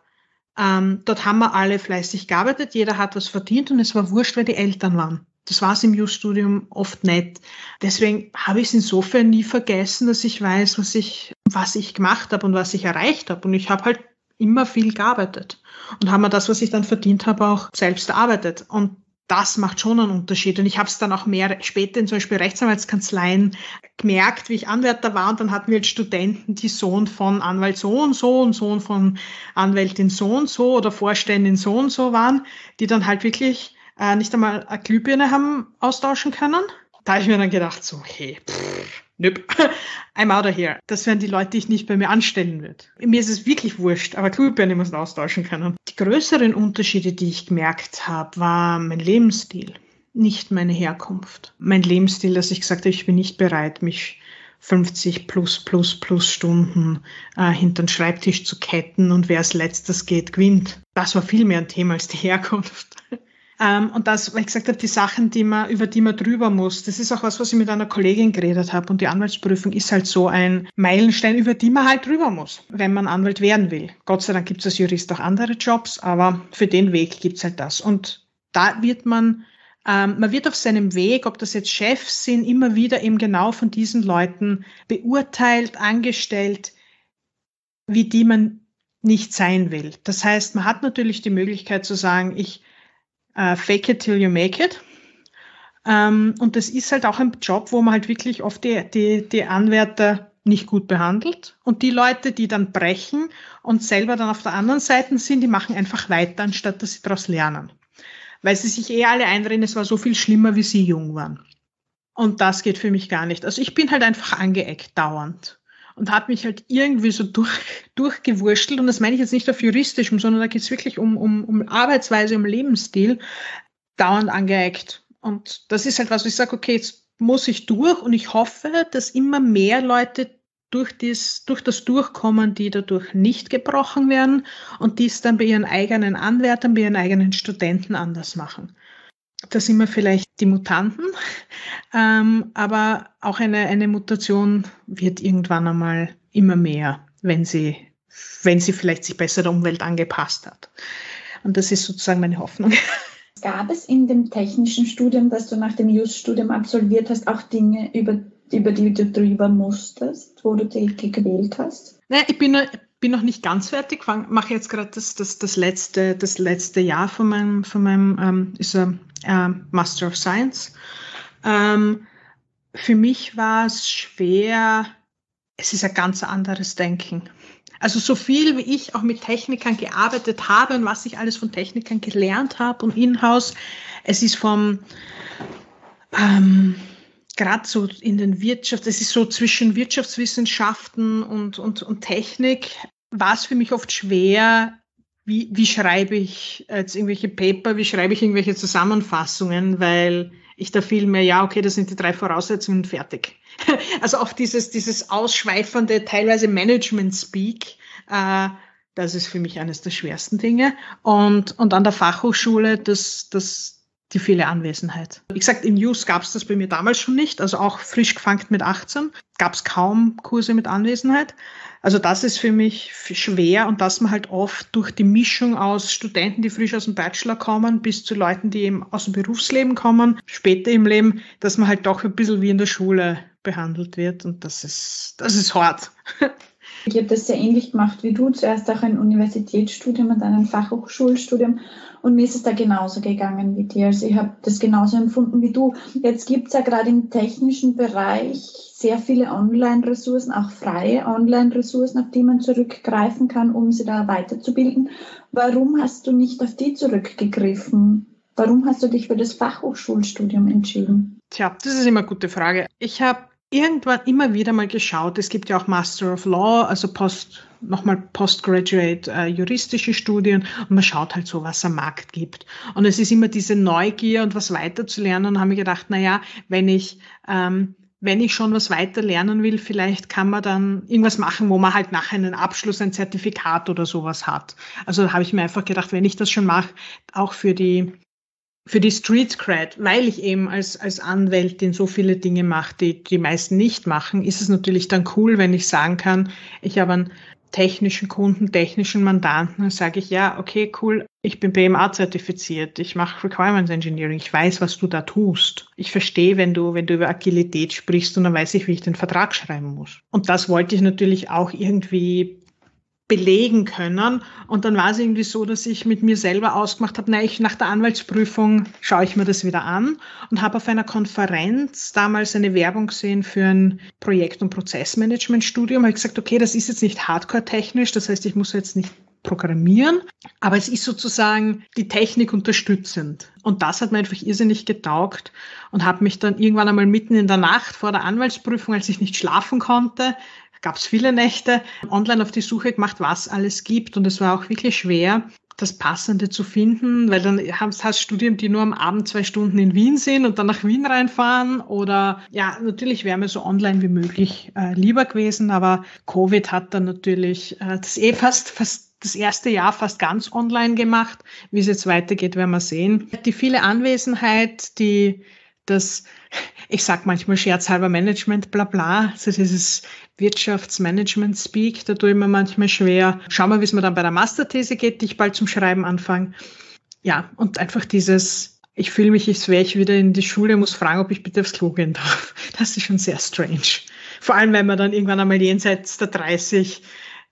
ähm, dort haben wir alle fleißig gearbeitet, jeder hat was verdient und es war wurscht, wer die Eltern waren. Das war es im Just-Studium oft nicht. Deswegen habe ich es insofern nie vergessen, dass ich weiß, was ich, was ich gemacht habe und was ich erreicht habe. Und ich habe halt immer viel gearbeitet und habe mir das, was ich dann verdient habe, auch selbst erarbeitet. Und das macht schon einen Unterschied. Und ich habe es dann auch mehr später in zum Beispiel Rechtsanwaltskanzleien gemerkt, wie ich Anwärter war. Und dann hatten wir jetzt Studenten, die Sohn von Anwalt so und so und Sohn von Anwältin so und so oder Vorständin so und so waren, die dann halt wirklich äh, nicht einmal eine Glühbirne haben austauschen können. Da habe ich mir dann gedacht, so, hey, pff, nöp, I'm out of here. Das wären die Leute, die ich nicht bei mir anstellen würde. Mir ist es wirklich wurscht, aber Glühbirne muss austauschen können. Die größeren Unterschiede, die ich gemerkt habe, war mein Lebensstil, nicht meine Herkunft. Mein Lebensstil, dass ich gesagt habe, ich bin nicht bereit, mich 50 plus plus plus Stunden äh, hinter den Schreibtisch zu ketten und wer als letztes geht, gewinnt. Das war viel mehr ein Thema als die Herkunft. Ähm, und das, weil ich gesagt habe, die Sachen, die man, über die man drüber muss, das ist auch was, was ich mit einer Kollegin geredet habe. Und die Anwaltsprüfung ist halt so ein Meilenstein, über die man halt drüber muss, wenn man Anwalt werden will. Gott sei Dank gibt es als Jurist auch andere Jobs, aber für den Weg gibt es halt das. Und da wird man ähm, man wird auf seinem Weg, ob das jetzt Chefs sind, immer wieder eben genau von diesen Leuten beurteilt, angestellt, wie die man nicht sein will. Das heißt, man hat natürlich die Möglichkeit zu sagen, ich äh, Fake it till you make it. Ähm, und das ist halt auch ein Job, wo man halt wirklich oft die, die, die Anwärter nicht gut behandelt. Und die Leute, die dann brechen und selber dann auf der anderen Seite sind, die machen einfach weiter, anstatt dass sie daraus lernen. Weil sie sich eh alle einreden, es war so viel schlimmer, wie sie jung waren. Und das geht für mich gar nicht. Also ich bin halt einfach angeeckt dauernd und habe mich halt irgendwie so durch, durchgewurschtelt. Und das meine ich jetzt nicht auf juristischem, sondern da geht es wirklich um, um, um Arbeitsweise, um Lebensstil, dauernd angeeckt. Und das ist halt was, wo ich sage, okay, jetzt muss ich durch und ich hoffe, dass immer mehr Leute durch, dies, durch das Durchkommen, die dadurch nicht gebrochen werden und dies dann bei ihren eigenen Anwärtern, bei ihren eigenen Studenten anders machen da sind wir vielleicht die Mutanten, ähm, aber auch eine, eine Mutation wird irgendwann einmal immer mehr, wenn sie, wenn sie vielleicht sich besser der Umwelt angepasst hat. Und das ist sozusagen meine Hoffnung. Gab es in dem technischen Studium, das du nach dem Just-Studium absolviert hast, auch Dinge, über, über die du drüber musstest, wo du dich gewählt hast? Nein, ich bin, bin noch nicht ganz fertig, mache jetzt gerade das, das, das, letzte, das letzte Jahr von meinem, von meinem ähm, ist äh, Master of Science. Ähm, für mich war es schwer, es ist ein ganz anderes Denken. Also so viel wie ich auch mit Technikern gearbeitet habe und was ich alles von Technikern gelernt habe und in-house, es ist vom ähm, gerade so in den Wirtschaft, es ist so zwischen Wirtschaftswissenschaften und, und, und Technik, war es für mich oft schwer, wie, wie schreibe ich jetzt irgendwelche Paper, wie schreibe ich irgendwelche Zusammenfassungen, weil ich da viel mehr, ja, okay, das sind die drei Voraussetzungen fertig. also auch dieses, dieses ausschweifende, teilweise Management-Speak, äh, das ist für mich eines der schwersten Dinge. Und, und an der Fachhochschule, das, das, die viele Anwesenheit. Wie gesagt, in News gab es das bei mir damals schon nicht, also auch frisch gefangen mit 18 gab es kaum Kurse mit Anwesenheit. Also das ist für mich schwer und dass man halt oft durch die Mischung aus Studenten, die frisch aus dem Bachelor kommen, bis zu Leuten, die eben aus dem Berufsleben kommen, später im Leben, dass man halt doch ein bisschen wie in der Schule behandelt wird und das ist, das ist hart. Ich habe das sehr ähnlich gemacht wie du. Zuerst auch ein Universitätsstudium und dann ein Fachhochschulstudium. Und mir ist es da genauso gegangen wie dir. Also ich habe das genauso empfunden wie du. Jetzt gibt es ja gerade im technischen Bereich sehr viele Online-Ressourcen, auch freie Online-Ressourcen, auf die man zurückgreifen kann, um sie da weiterzubilden. Warum hast du nicht auf die zurückgegriffen? Warum hast du dich für das Fachhochschulstudium entschieden? Tja, das ist immer eine gute Frage. Ich habe irgendwann immer wieder mal geschaut. Es gibt ja auch Master of Law, also Post, nochmal Postgraduate äh, juristische Studien und man schaut halt so, was am Markt gibt. Und es ist immer diese Neugier und was weiterzulernen. Und habe ich gedacht, na ja, wenn ich ähm, wenn ich schon was weiter lernen will, vielleicht kann man dann irgendwas machen, wo man halt nachher einen Abschluss, ein Zertifikat oder sowas hat. Also habe ich mir einfach gedacht, wenn ich das schon mache, auch für die für die Street Cred, weil ich eben als, als Anwältin so viele Dinge mache, die die meisten nicht machen, ist es natürlich dann cool, wenn ich sagen kann, ich habe einen technischen Kunden, technischen Mandanten, dann sage ich, ja, okay, cool, ich bin BMA zertifiziert, ich mache Requirements Engineering, ich weiß, was du da tust. Ich verstehe, wenn du, wenn du über Agilität sprichst und dann weiß ich, wie ich den Vertrag schreiben muss. Und das wollte ich natürlich auch irgendwie belegen können. Und dann war es irgendwie so, dass ich mit mir selber ausgemacht habe, na, ich nach der Anwaltsprüfung schaue ich mir das wieder an und habe auf einer Konferenz damals eine Werbung gesehen für ein Projekt- und Prozessmanagement-Studium. Habe gesagt, okay, das ist jetzt nicht hardcore-technisch, das heißt, ich muss jetzt nicht programmieren, aber es ist sozusagen die Technik unterstützend. Und das hat mir einfach irrsinnig getaugt und habe mich dann irgendwann einmal mitten in der Nacht vor der Anwaltsprüfung, als ich nicht schlafen konnte, gab es viele Nächte online auf die Suche gemacht, was alles gibt. Und es war auch wirklich schwer, das Passende zu finden, weil dann hast, hast Studien, die nur am Abend zwei Stunden in Wien sind und dann nach Wien reinfahren. Oder ja, natürlich wäre mir so online wie möglich äh, lieber gewesen, aber Covid hat dann natürlich äh, das eh fast, fast das erste Jahr fast ganz online gemacht. Wie es jetzt weitergeht, werden wir sehen. Die viele Anwesenheit, die das, ich sag manchmal scherzhalber Management, bla bla, also dieses Wirtschaftsmanagement-Speak, da tue ich mir manchmal schwer. Schauen wir, wie es mir dann bei der Masterthese geht, die ich bald zum Schreiben anfange. Ja, und einfach dieses, ich fühle mich, als wäre ich wieder in die Schule, muss fragen, ob ich bitte aufs Klo gehen darf. Das ist schon sehr strange. Vor allem, wenn man dann irgendwann einmal jenseits der 30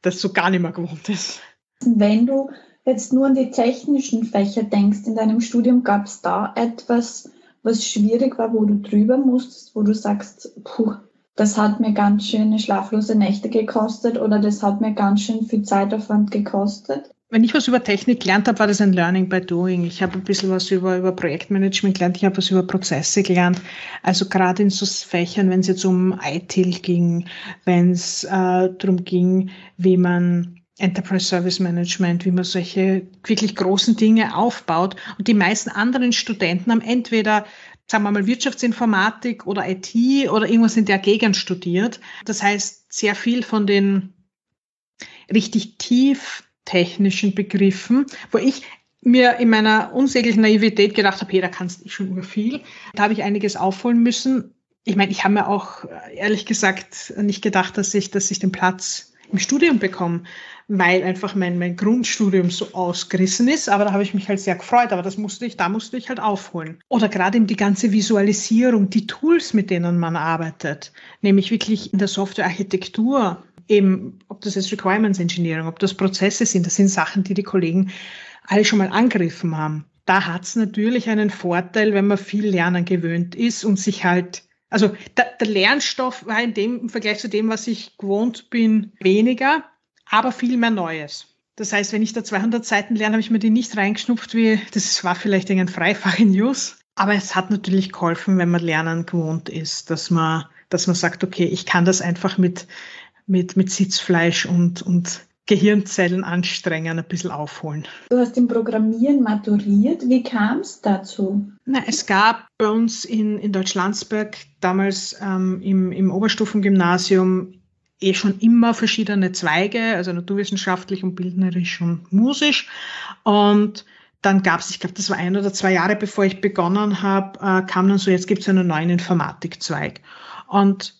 das so gar nicht mehr gewohnt ist. Wenn du jetzt nur an die technischen Fächer denkst, in deinem Studium gab es da etwas, was schwierig war, wo du drüber musstest, wo du sagst, puh, das hat mir ganz schöne schlaflose Nächte gekostet oder das hat mir ganz schön viel Zeitaufwand gekostet? Wenn ich was über Technik gelernt habe, war das ein Learning by Doing. Ich habe ein bisschen was über, über Projektmanagement gelernt, ich habe was über Prozesse gelernt. Also gerade in so Fächern, wenn es jetzt um ITIL ging, wenn es äh, darum ging, wie man Enterprise Service Management, wie man solche wirklich großen Dinge aufbaut. Und die meisten anderen Studenten haben entweder, sagen wir mal, Wirtschaftsinformatik oder IT oder irgendwas in der Gegend studiert. Das heißt, sehr viel von den richtig tief technischen Begriffen, wo ich mir in meiner unsäglichen Naivität gedacht habe, hey, da kannst du schon über viel. Da habe ich einiges aufholen müssen. Ich meine, ich habe mir auch ehrlich gesagt nicht gedacht, dass ich, dass ich den Platz im Studium bekomme weil einfach mein, mein Grundstudium so ausgerissen ist. Aber da habe ich mich halt sehr gefreut. Aber das musste ich, da musste ich halt aufholen. Oder gerade eben die ganze Visualisierung, die Tools, mit denen man arbeitet, nämlich wirklich in der Softwarearchitektur, eben, ob das jetzt Requirements Engineering, ob das Prozesse sind, das sind Sachen, die die Kollegen alle schon mal angegriffen haben. Da hat es natürlich einen Vorteil, wenn man viel Lernen gewöhnt ist und sich halt also der, der Lernstoff war in dem im Vergleich zu dem, was ich gewohnt bin, weniger aber viel mehr Neues. Das heißt, wenn ich da 200 Seiten lerne, habe ich mir die nicht reingeschnupft, wie das war vielleicht irgendein Freifach in News. Aber es hat natürlich geholfen, wenn man Lernen gewohnt ist, dass man, dass man sagt, okay, ich kann das einfach mit, mit, mit Sitzfleisch und, und Gehirnzellen anstrengen, ein bisschen aufholen. Du hast im Programmieren maturiert. Wie kam es dazu? Na, es gab bei uns in, in Deutschlandsberg damals ähm, im, im Oberstufengymnasium eh schon immer verschiedene Zweige, also naturwissenschaftlich und bildnerisch und musisch. Und dann gab es, ich glaube, das war ein oder zwei Jahre bevor ich begonnen habe, äh, kam dann so, jetzt gibt es einen neuen Informatikzweig. Und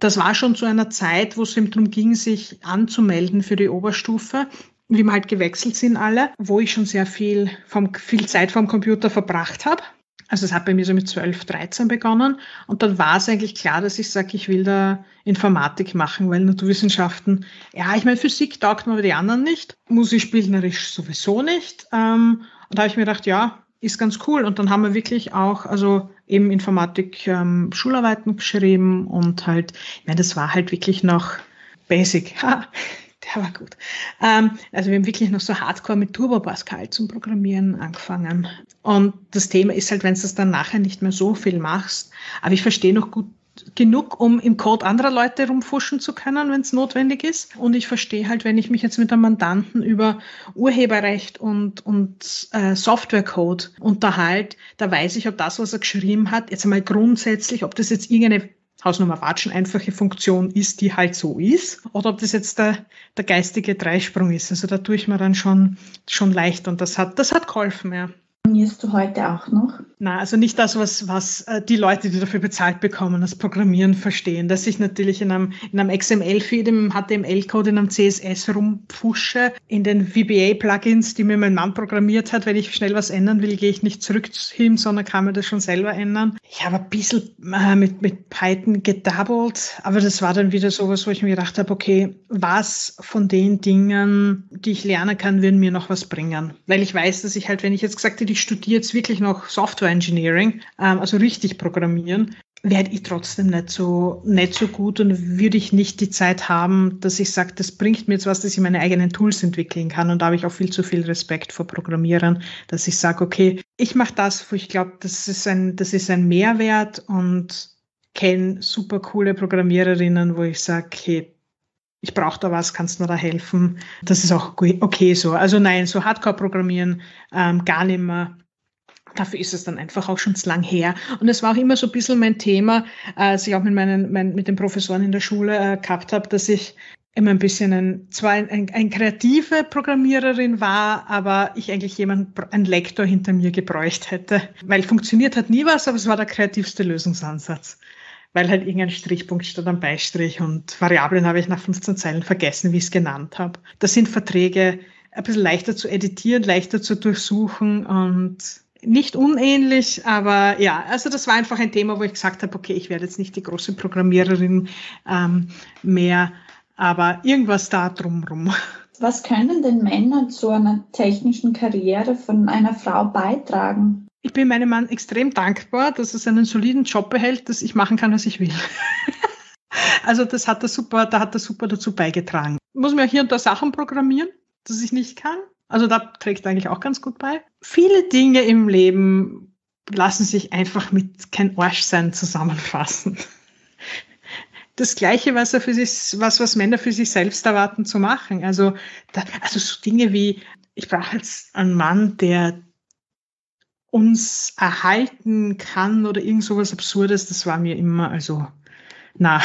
das war schon zu einer Zeit, wo es eben darum ging, sich anzumelden für die Oberstufe, wie wir halt gewechselt sind alle, wo ich schon sehr viel, vom, viel Zeit vom Computer verbracht habe. Also es hat bei mir so mit 12, 13 begonnen und dann war es eigentlich klar, dass ich sage, ich will da Informatik machen, weil Naturwissenschaften, ja, ich meine, Physik taugt mir aber die anderen nicht, musikspielerisch sowieso nicht. Ähm, und da habe ich mir gedacht, ja, ist ganz cool. Und dann haben wir wirklich auch, also eben Informatik ähm, Schularbeiten geschrieben und halt, ich meine, das war halt wirklich noch Basic. der war gut. Ähm, also wir haben wirklich noch so hardcore mit Turbo Pascal zum Programmieren angefangen. Und das Thema ist halt, wenn du das dann nachher nicht mehr so viel machst, aber ich verstehe noch gut genug, um im Code anderer Leute rumfuschen zu können, wenn es notwendig ist. Und ich verstehe halt, wenn ich mich jetzt mit einem Mandanten über Urheberrecht und, und äh, Softwarecode unterhalte, da weiß ich, ob das, was er geschrieben hat, jetzt einmal grundsätzlich, ob das jetzt irgendeine Hausnummer Watschen einfache Funktion ist, die halt so ist, oder ob das jetzt der, der geistige Dreisprung ist. Also da tue ich mir dann schon, schon leicht und das hat, das hat geholfen, ja. Programmierst du heute auch noch? Na, also nicht das, was, was äh, die Leute, die dafür bezahlt bekommen, das Programmieren verstehen. Dass ich natürlich in einem, in einem XML-Feed, im HTML-Code, in einem CSS rumpfusche, in den VBA-Plugins, die mir mein Mann programmiert hat. Wenn ich schnell was ändern will, gehe ich nicht zurück zu ihm, sondern kann mir das schon selber ändern. Ich habe ein bisschen äh, mit, mit Python gedoubled, aber das war dann wieder sowas, wo ich mir gedacht habe, okay, was von den Dingen, die ich lernen kann, würden mir noch was bringen? Weil ich weiß, dass ich halt, wenn ich jetzt gesagt hätte, ich studiere jetzt wirklich noch Software Engineering, ähm, also richtig programmieren, werde ich trotzdem nicht so, nicht so gut und würde ich nicht die Zeit haben, dass ich sage, das bringt mir jetzt was, dass ich meine eigenen Tools entwickeln kann. Und da habe ich auch viel zu viel Respekt vor Programmierern, dass ich sage, okay, ich mache das, wo ich glaube, das ist ein, das ist ein Mehrwert und kenne super coole Programmiererinnen, wo ich sage, hey, ich brauche da was, kannst du mir da helfen? Das ist auch okay so. Also nein, so Hardcore-Programmieren ähm, gar nicht mehr. Dafür ist es dann einfach auch schon zu lang her. Und es war auch immer so ein bisschen mein Thema, als ich auch mit meinen, mein, mit den Professoren in der Schule äh, gehabt habe, dass ich immer ein bisschen ein, zwar ein, ein, ein kreative Programmiererin war, aber ich eigentlich jemand, ein Lektor hinter mir gebräucht hätte. Weil funktioniert hat nie was, aber es war der kreativste Lösungsansatz weil halt irgendein Strichpunkt statt am Beistrich und Variablen habe ich nach 15 Zeilen vergessen, wie ich es genannt habe. Das sind Verträge ein bisschen leichter zu editieren, leichter zu durchsuchen und nicht unähnlich, aber ja, also das war einfach ein Thema, wo ich gesagt habe, okay, ich werde jetzt nicht die große Programmiererin ähm, mehr, aber irgendwas da drumrum. Was können denn Männer zu einer technischen Karriere von einer Frau beitragen? Ich bin meinem Mann extrem dankbar, dass er seinen soliden Job behält, dass ich machen kann, was ich will. also das hat er super, da hat er super dazu beigetragen. Muss mir hier und da Sachen programmieren, dass ich nicht kann. Also da trägt eigentlich auch ganz gut bei. Viele Dinge im Leben lassen sich einfach mit kein Arschsein zusammenfassen. Das Gleiche, was er für sich, was, was Männer für sich selbst erwarten zu machen. Also, da, also so Dinge wie, ich brauche jetzt einen Mann, der uns erhalten kann oder irgend sowas Absurdes, das war mir immer, also, na,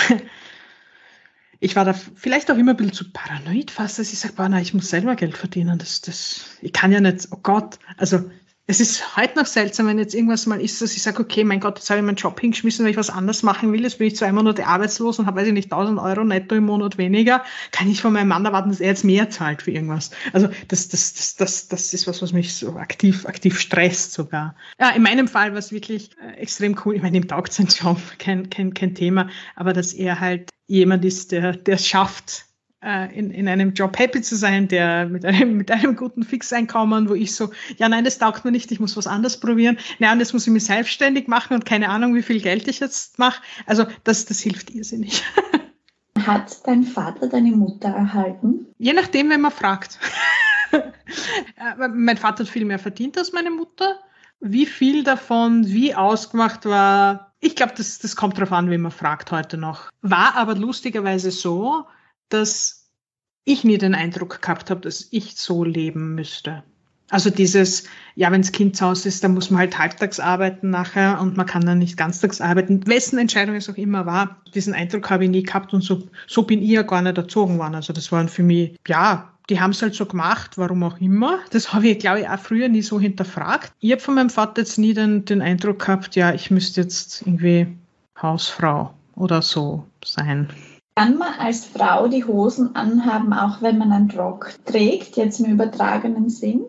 ich war da vielleicht auch immer ein bisschen zu paranoid fast, dass ich sage, ich muss selber Geld verdienen, das, das, ich kann ja nicht, oh Gott, also es ist heute noch seltsam, wenn jetzt irgendwas mal ist, dass ich sage, okay, mein Gott, jetzt habe ich meinen Job hingeschmissen, weil ich was anderes machen will, jetzt bin ich zwei Monate arbeitslos und habe, weiß ich nicht, 1000 Euro netto im Monat weniger, kann ich von meinem Mann erwarten, dass er jetzt mehr zahlt für irgendwas. Also das, das, das, das, das ist was, was mich so aktiv, aktiv stresst sogar. Ja, in meinem Fall war es wirklich äh, extrem cool. Ich meine, ihm taugt sein Job, kein, kein, kein Thema, aber dass er halt jemand ist, der, der es schafft, in, in einem Job happy zu sein, der mit einem, mit einem guten Fixeinkommen, wo ich so, ja, nein, das taugt mir nicht, ich muss was anderes probieren. Nein, das muss ich mir selbstständig machen und keine Ahnung, wie viel Geld ich jetzt mache. Also das, das hilft irrsinnig. Hat dein Vater deine Mutter erhalten? Je nachdem, wenn man fragt. Äh, mein Vater hat viel mehr verdient als meine Mutter. Wie viel davon wie ausgemacht war, ich glaube, das, das kommt darauf an, wie man fragt heute noch. War aber lustigerweise so, dass ich nie den Eindruck gehabt habe, dass ich so leben müsste. Also dieses, ja, wenn das Kind zu Hause ist, dann muss man halt halbtags arbeiten nachher und man kann dann nicht ganztags arbeiten. Wessen Entscheidung es auch immer war, diesen Eindruck habe ich nie gehabt und so, so bin ich ja gar nicht erzogen worden. Also das waren für mich, ja, die haben es halt so gemacht, warum auch immer. Das habe ich, glaube ich, auch früher nie so hinterfragt. Ich habe von meinem Vater jetzt nie den, den Eindruck gehabt, ja, ich müsste jetzt irgendwie Hausfrau oder so sein. Kann man als Frau die Hosen anhaben, auch wenn man einen Rock trägt, jetzt im übertragenen Sinn?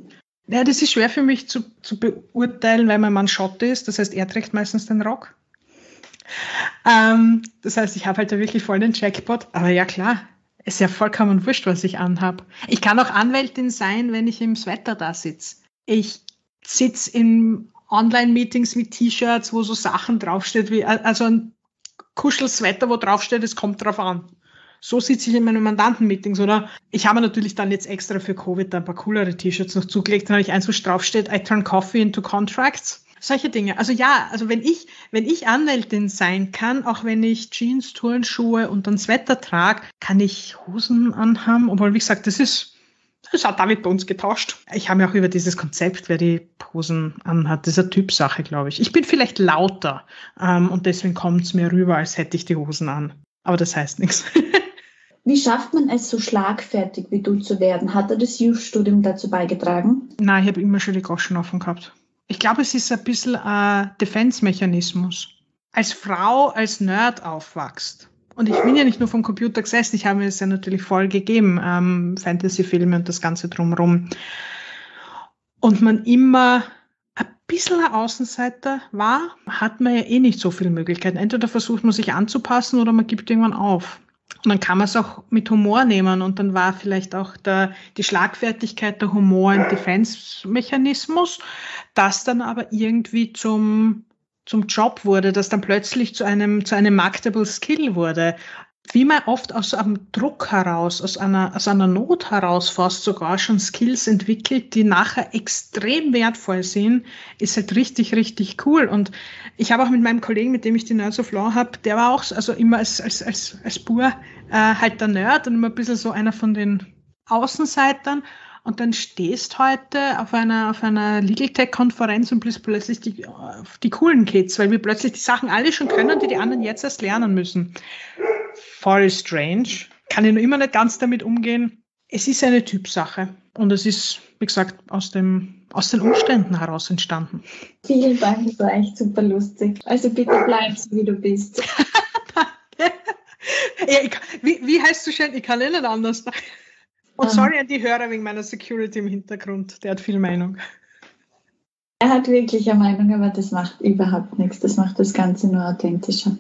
Ja, das ist schwer für mich zu, zu beurteilen, weil mein Mann Schotte ist. Das heißt, er trägt meistens den Rock. Ähm, das heißt, ich habe halt da wirklich voll den Jackpot. Aber ja, klar, ist ja vollkommen wurscht, was ich anhab. Ich kann auch Anwältin sein, wenn ich im Sweater da sitze. Ich sitze in Online-Meetings mit T-Shirts, wo so Sachen draufsteht, wie also ein Kuschelsweater, wo draufsteht, es kommt drauf an. So sitze ich in meinen Mandanten-Meetings, oder? Ich habe natürlich dann jetzt extra für Covid ein paar coolere T-Shirts noch zugelegt, dann habe ich eins, wo draufsteht, I turn coffee into contracts. Solche Dinge. Also ja, also wenn ich, wenn ich Anwältin sein kann, auch wenn ich Jeans, Turnschuhe und dann Sweater trage, kann ich Hosen anhaben, obwohl, wie gesagt, das ist, das hat David bei uns getauscht. Ich habe ja auch über dieses Konzept, wer die Hosen anhat, das ist eine Typsache, glaube ich. Ich bin vielleicht lauter ähm, und deswegen kommt es mir rüber, als hätte ich die Hosen an. Aber das heißt nichts. Wie schafft man es, so schlagfertig wie du zu werden? Hat er das Youth-Studium dazu beigetragen? Nein, ich habe immer schon die Goschen offen gehabt. Ich glaube, es ist ein bisschen ein Defense-Mechanismus. Als Frau, als Nerd aufwachst. Und ich bin ja nicht nur vom Computer gesessen, ich habe mir das ja natürlich voll gegeben, ähm, Fantasy-Filme und das Ganze drumherum. Und man immer ein bisschen ein Außenseiter war, hat man ja eh nicht so viele Möglichkeiten. Entweder versucht man sich anzupassen oder man gibt irgendwann auf. Und dann kann man es auch mit Humor nehmen und dann war vielleicht auch der, die Schlagfertigkeit der Humor ein Defense-Mechanismus, das dann aber irgendwie zum, zum Job wurde, das dann plötzlich zu einem, zu einem marketable Skill wurde wie man oft aus einem Druck heraus, aus einer, aus einer Not heraus fast sogar schon Skills entwickelt, die nachher extrem wertvoll sind, ist halt richtig, richtig cool. Und ich habe auch mit meinem Kollegen, mit dem ich die Nerds of Law habe, der war auch also immer als, als, als, als Bur äh, halt der Nerd und immer ein bisschen so einer von den Außenseitern. Und dann stehst heute auf einer, auf einer Legal Tech Konferenz und bist plötzlich die, die coolen Kids, weil wir plötzlich die Sachen alle schon können, die die anderen jetzt erst lernen müssen voll strange. Kann ich noch immer nicht ganz damit umgehen. Es ist eine Typsache und es ist, wie gesagt, aus, dem, aus den Umständen heraus entstanden. Vielen Dank, das war echt super lustig. Also bitte bleib so, wie du bist. ja, ich, wie, wie heißt du schön? Ich kann eh nicht anders. Und sorry an die Hörer wegen meiner Security im Hintergrund. Der hat viel Meinung. Er hat wirklich eine Meinung, aber das macht überhaupt nichts. Das macht das Ganze nur authentischer.